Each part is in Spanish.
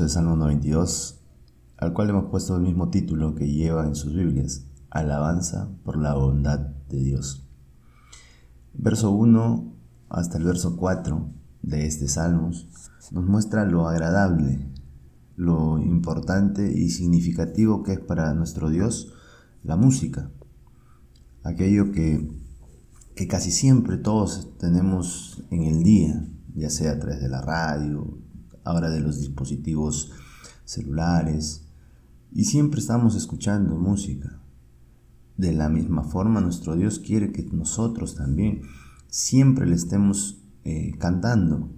El Salmo 92, al cual hemos puesto el mismo título que lleva en sus Biblias, Alabanza por la bondad de Dios. Verso 1 hasta el verso 4 de este Salmos nos muestra lo agradable, lo importante y significativo que es para nuestro Dios la música. Aquello que, que casi siempre todos tenemos en el día, ya sea a través de la radio, ahora de los dispositivos celulares, y siempre estamos escuchando música. De la misma forma, nuestro Dios quiere que nosotros también siempre le estemos eh, cantando.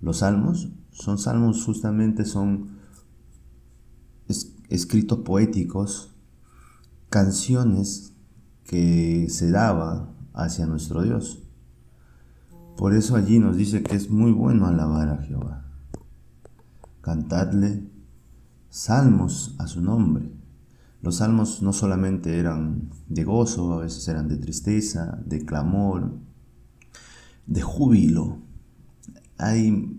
Los salmos son salmos justamente, son escritos poéticos, canciones que se daba hacia nuestro Dios. Por eso allí nos dice que es muy bueno alabar a Jehová cantadle salmos a su nombre. Los salmos no solamente eran de gozo, a veces eran de tristeza, de clamor, de júbilo. Hay,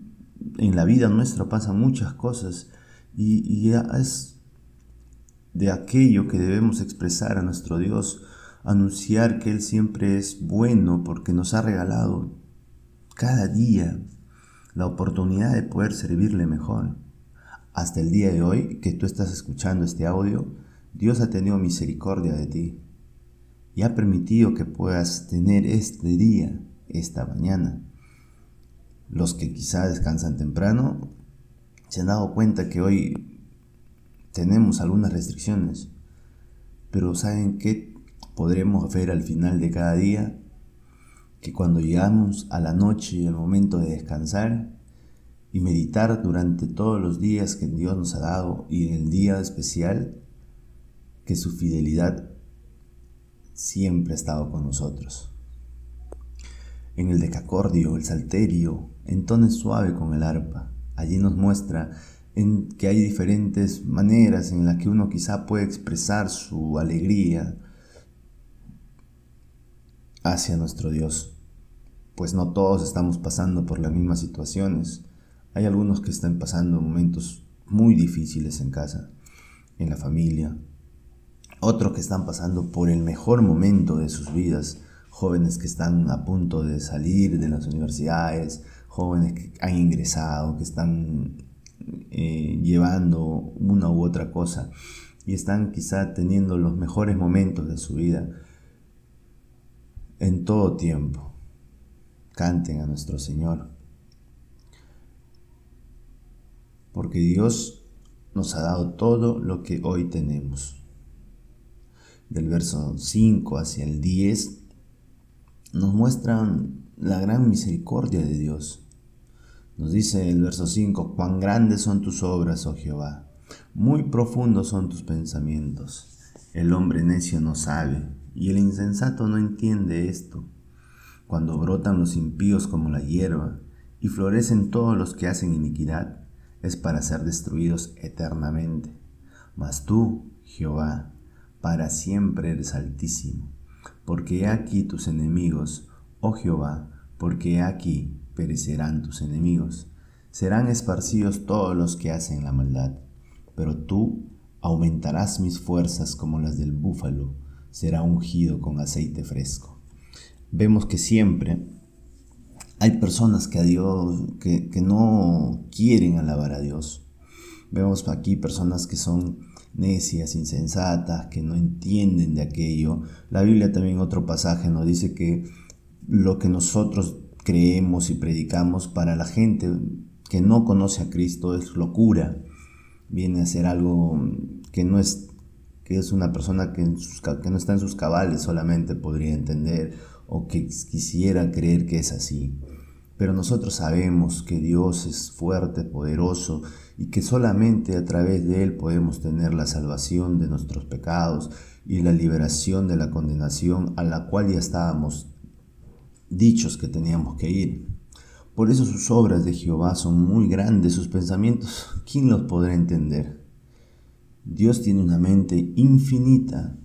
en la vida nuestra pasan muchas cosas y, y es de aquello que debemos expresar a nuestro Dios, anunciar que Él siempre es bueno porque nos ha regalado cada día la oportunidad de poder servirle mejor. Hasta el día de hoy que tú estás escuchando este audio, Dios ha tenido misericordia de ti y ha permitido que puedas tener este día, esta mañana. Los que quizá descansan temprano se han dado cuenta que hoy tenemos algunas restricciones, pero ¿saben qué podremos ver al final de cada día? Que cuando llegamos a la noche y el momento de descansar y meditar durante todos los días que Dios nos ha dado y en el día especial, que su fidelidad siempre ha estado con nosotros. En el decacordio, el salterio, entones suave con el arpa. Allí nos muestra en que hay diferentes maneras en las que uno quizá puede expresar su alegría, hacia nuestro Dios, pues no todos estamos pasando por las mismas situaciones. Hay algunos que están pasando momentos muy difíciles en casa, en la familia, otros que están pasando por el mejor momento de sus vidas, jóvenes que están a punto de salir de las universidades, jóvenes que han ingresado, que están eh, llevando una u otra cosa. Y están quizá teniendo los mejores momentos de su vida en todo tiempo. Canten a nuestro Señor. Porque Dios nos ha dado todo lo que hoy tenemos. Del verso 5 hacia el 10 nos muestran la gran misericordia de Dios. Nos dice el verso 5, cuán grandes son tus obras, oh Jehová, muy profundos son tus pensamientos. El hombre necio no sabe, y el insensato no entiende esto. Cuando brotan los impíos como la hierba, y florecen todos los que hacen iniquidad, es para ser destruidos eternamente. Mas tú, Jehová, para siempre eres altísimo, porque he aquí tus enemigos, oh Jehová, porque he aquí perecerán tus enemigos. Serán esparcidos todos los que hacen la maldad, pero tú aumentarás mis fuerzas como las del búfalo, será ungido con aceite fresco. Vemos que siempre hay personas que a Dios que, que no quieren alabar a Dios. Vemos aquí personas que son necias, insensatas, que no entienden de aquello. La Biblia también otro pasaje nos dice que lo que nosotros creemos y predicamos para la gente que no conoce a Cristo es locura. Viene a ser algo que no es que es una persona que, que no está en sus cabales solamente podría entender o que quisiera creer que es así. Pero nosotros sabemos que Dios es fuerte, poderoso y que solamente a través de Él podemos tener la salvación de nuestros pecados y la liberación de la condenación a la cual ya estábamos dichos que teníamos que ir. Por eso sus obras de Jehová son muy grandes, sus pensamientos, ¿quién los podrá entender? Dios tiene una mente infinita.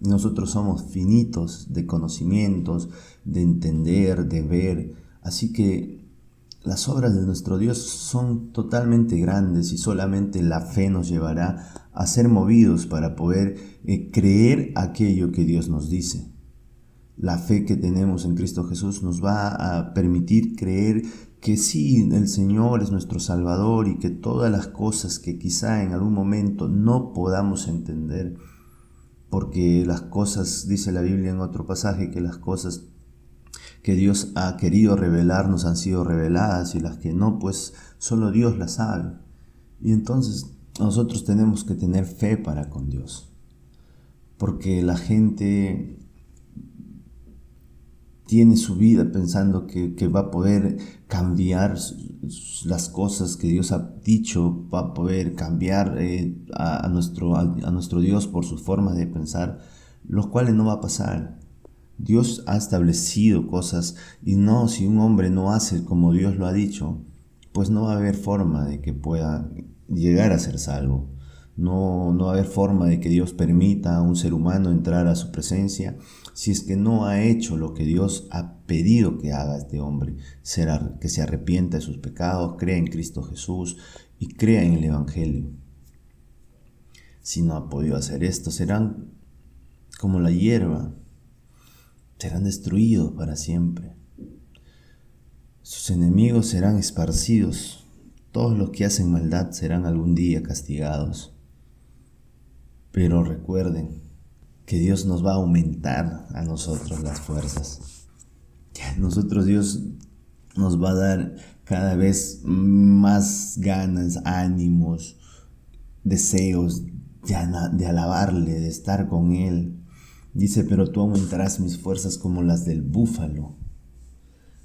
Nosotros somos finitos de conocimientos, de entender, de ver. Así que las obras de nuestro Dios son totalmente grandes y solamente la fe nos llevará a ser movidos para poder eh, creer aquello que Dios nos dice. La fe que tenemos en Cristo Jesús nos va a permitir creer que sí, el Señor es nuestro Salvador y que todas las cosas que quizá en algún momento no podamos entender, porque las cosas, dice la Biblia en otro pasaje, que las cosas que Dios ha querido revelarnos han sido reveladas y las que no, pues solo Dios las sabe. Y entonces nosotros tenemos que tener fe para con Dios. Porque la gente tiene su vida pensando que, va a poder cambiar las cosas que Dios ha dicho, va a poder cambiar eh, a, nuestro, a nuestro Dios por su forma de pensar, lo cual no va a pasar. Dios ha establecido cosas y no, si un hombre no hace como Dios lo ha dicho, pues no va a haber forma de que pueda llegar a ser salvo. No, no va a haber forma de que Dios permita a un ser humano entrar a su presencia si es que no ha hecho lo que Dios ha pedido que haga este hombre, será que se arrepienta de sus pecados, crea en Cristo Jesús y crea en el Evangelio. Si no ha podido hacer esto, serán como la hierba serán destruidos para siempre. Sus enemigos serán esparcidos, todos los que hacen maldad serán algún día castigados. Pero recuerden que Dios nos va a aumentar a nosotros las fuerzas. Nosotros Dios nos va a dar cada vez más ganas, ánimos, deseos de, alabarle, de estar con Él, Dice, pero tú aumentarás mis fuerzas como las del búfalo.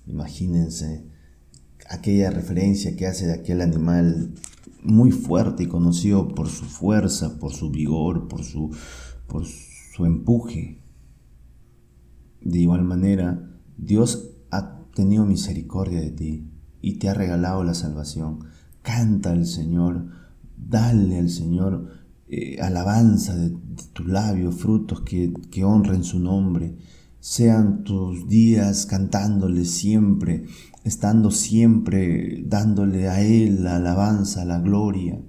Imagínense aquella referencia que hace de aquel animal muy fuerte y conocido por su fuerza, por su vigor, por su, por su empuje. De igual manera, Dios ha tenido misericordia de ti y te ha regalado la salvación. Canta al Señor, dale al Señor eh, alabanza de, tu labio, frutos que, que honren su nombre. Sean tus días cantándole siempre, estando siempre dándole a Él la alabanza, la gloria,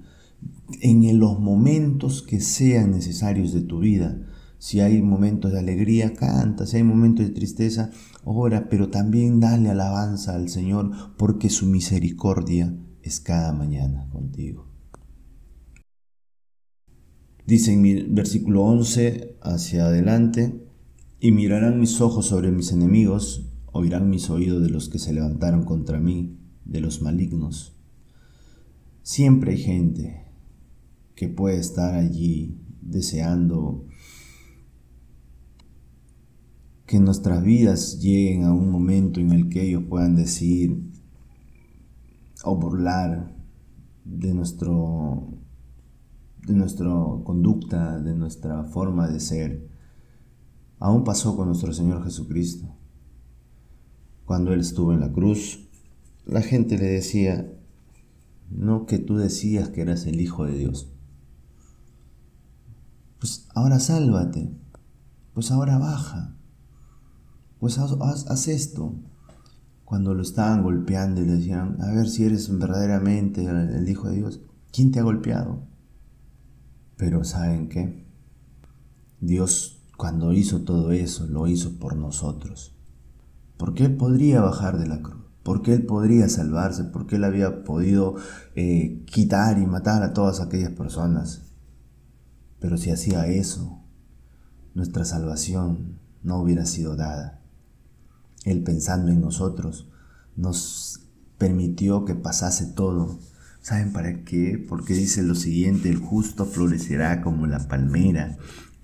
en los momentos que sean necesarios de tu vida. Si hay momentos de alegría, canta, si hay momentos de tristeza, ora, pero también dale alabanza al Señor porque su misericordia es cada mañana contigo. Dice en mi versículo 11 hacia adelante, y mirarán mis ojos sobre mis enemigos, oirán mis oídos de los que se levantaron contra mí, de los malignos. Siempre hay gente que puede estar allí deseando que nuestras vidas lleguen a un momento en el que ellos puedan decir o burlar de nuestro de nuestra conducta, de nuestra forma de ser, aún pasó con nuestro Señor Jesucristo. Cuando Él estuvo en la cruz, la gente le decía, no que tú decías que eras el Hijo de Dios. Pues ahora sálvate, pues ahora baja, pues haz, esto. Cuando lo estaban golpeando y le decían, a ver si eres verdaderamente el Hijo de Dios, ¿quién te ha golpeado? Pero ¿saben qué? Dios cuando hizo todo eso lo hizo por nosotros. Porque Él podría bajar de la cruz, porque Él podría salvarse, porque Él había podido eh, quitar y matar a todas aquellas personas. Pero si hacía eso, nuestra salvación no hubiera sido dada. Él pensando en nosotros, nos permitió que pasase todo ¿Saben para qué? Porque dice lo siguiente, el justo florecerá como la palmera,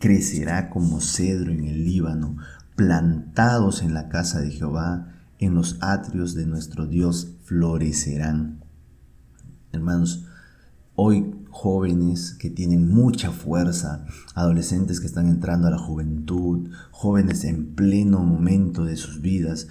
crecerá como cedro en el Líbano, plantados en la casa de Jehová, en los atrios de nuestro Dios florecerán. Hermanos, hoy jóvenes que tienen mucha fuerza, adolescentes que están entrando a la juventud, jóvenes en pleno momento de sus vidas,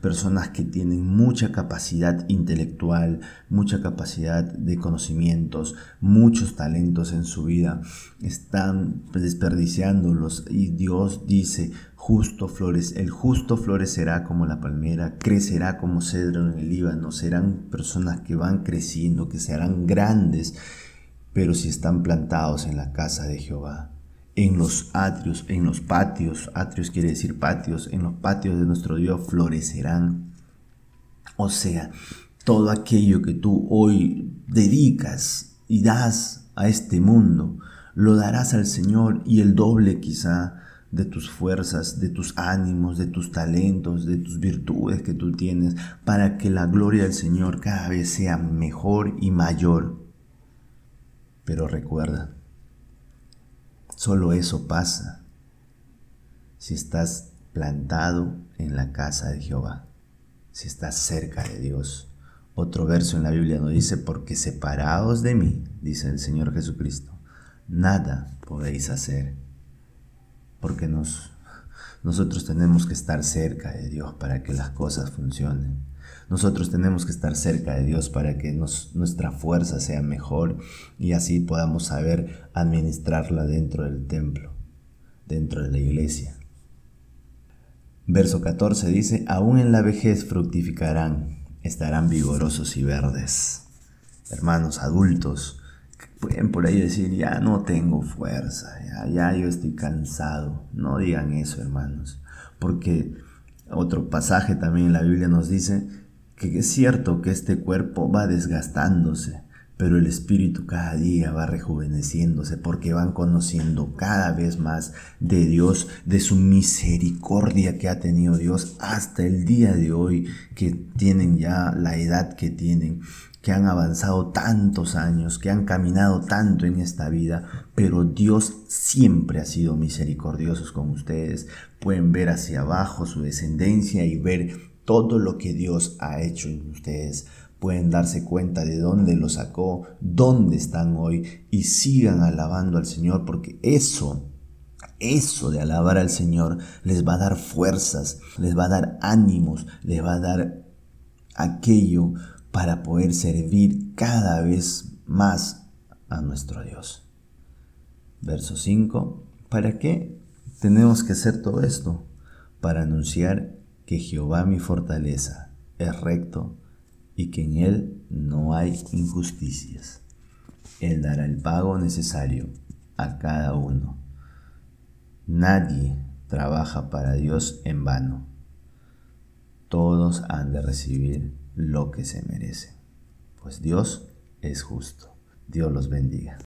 personas que tienen mucha capacidad intelectual, mucha capacidad de conocimientos, muchos talentos en su vida, están desperdiciándolos y Dios dice, justo flores, el justo florecerá como la palmera, crecerá como cedro en el Líbano, serán personas que van creciendo, que serán grandes, pero si están plantados en la casa de Jehová, en los atrios, en los patios, atrios quiere decir patios, en los patios de nuestro Dios florecerán. O sea, todo aquello que tú hoy dedicas y das a este mundo, lo darás al Señor y el doble quizá de tus fuerzas, de tus ánimos, de tus talentos, de tus virtudes que tú tienes, para que la gloria del Señor cada vez sea mejor y mayor. Pero recuerda, Solo eso pasa si estás plantado en la casa de Jehová, si estás cerca de Dios. Otro verso en la Biblia nos dice, porque separados de mí, dice el Señor Jesucristo, nada podéis hacer, porque nos, nosotros tenemos que estar cerca de Dios para que las cosas funcionen. Nosotros tenemos que estar cerca de Dios para que nuestra fuerza sea mejor y así podamos saber administrarla dentro del templo, dentro de la iglesia. Verso 14 dice, aún en la vejez fructificarán, estarán vigorosos y verdes. Hermanos adultos, pueden por ahí decir, ya no tengo fuerza, ya, ya yo estoy cansado. No digan eso, hermanos, porque otro pasaje también en la Biblia nos dice que es cierto que este cuerpo va desgastándose, pero el espíritu cada día va rejuveneciéndose porque van conociendo cada vez más de Dios, de su misericordia que ha tenido Dios hasta el día de hoy, que tienen ya la edad que tienen, que han avanzado tantos años, que han caminado tanto en esta vida, pero Dios siempre ha sido misericordioso con ustedes. Pueden ver hacia abajo su descendencia y ver todo lo que Dios ha hecho en ustedes. Pueden darse cuenta de dónde lo sacó, dónde están hoy y sigan alabando al Señor porque eso, eso de alabar al Señor les va a dar fuerzas, les va a dar ánimos, les va a dar aquello para poder servir cada vez más a nuestro Dios. Verso 5. ¿Para qué tenemos que hacer todo esto? Para anunciar que Jehová mi fortaleza es recto y que en él no hay injusticias. Él dará el pago necesario a cada uno. Nadie trabaja para Dios en vano. Todos han de recibir lo que se merece, pues Dios es justo. Dios los bendiga.